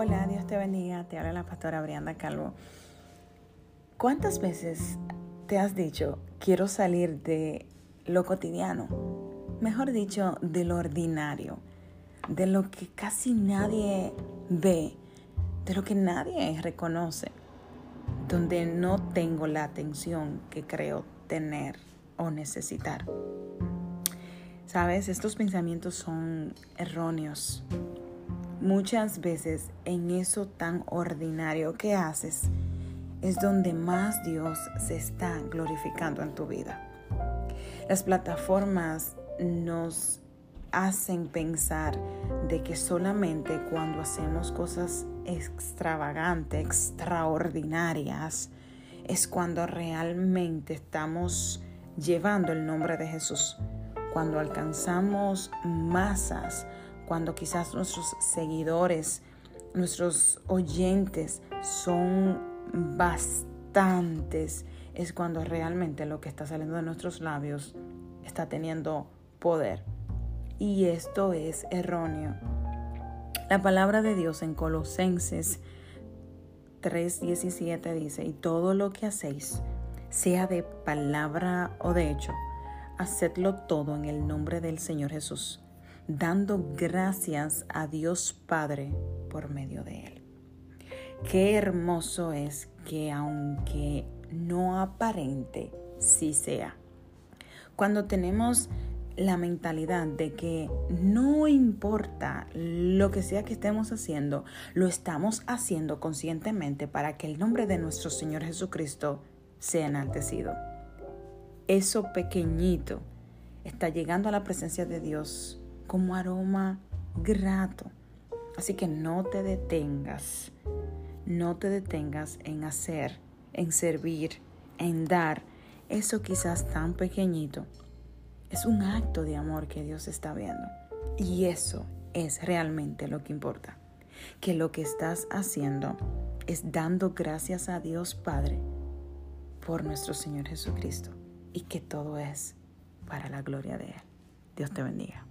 Hola, Dios te bendiga. Te habla la pastora Brianda Calvo. ¿Cuántas veces te has dicho, quiero salir de lo cotidiano? Mejor dicho, de lo ordinario, de lo que casi nadie ve, de lo que nadie reconoce, donde no tengo la atención que creo tener o necesitar. Sabes, estos pensamientos son erróneos Muchas veces en eso tan ordinario que haces es donde más Dios se está glorificando en tu vida. Las plataformas nos hacen pensar de que solamente cuando hacemos cosas extravagantes, extraordinarias, es cuando realmente estamos llevando el nombre de Jesús. Cuando alcanzamos masas, cuando quizás nuestros seguidores, nuestros oyentes son bastantes, es cuando realmente lo que está saliendo de nuestros labios está teniendo poder. Y esto es erróneo. La palabra de Dios en Colosenses 3:17 dice, y todo lo que hacéis, sea de palabra o de hecho, hacedlo todo en el nombre del Señor Jesús dando gracias a Dios Padre por medio de Él. Qué hermoso es que aunque no aparente, sí sea. Cuando tenemos la mentalidad de que no importa lo que sea que estemos haciendo, lo estamos haciendo conscientemente para que el nombre de nuestro Señor Jesucristo sea enaltecido. Eso pequeñito está llegando a la presencia de Dios como aroma grato. Así que no te detengas, no te detengas en hacer, en servir, en dar eso quizás tan pequeñito. Es un acto de amor que Dios está viendo. Y eso es realmente lo que importa. Que lo que estás haciendo es dando gracias a Dios Padre por nuestro Señor Jesucristo. Y que todo es para la gloria de Él. Dios te bendiga.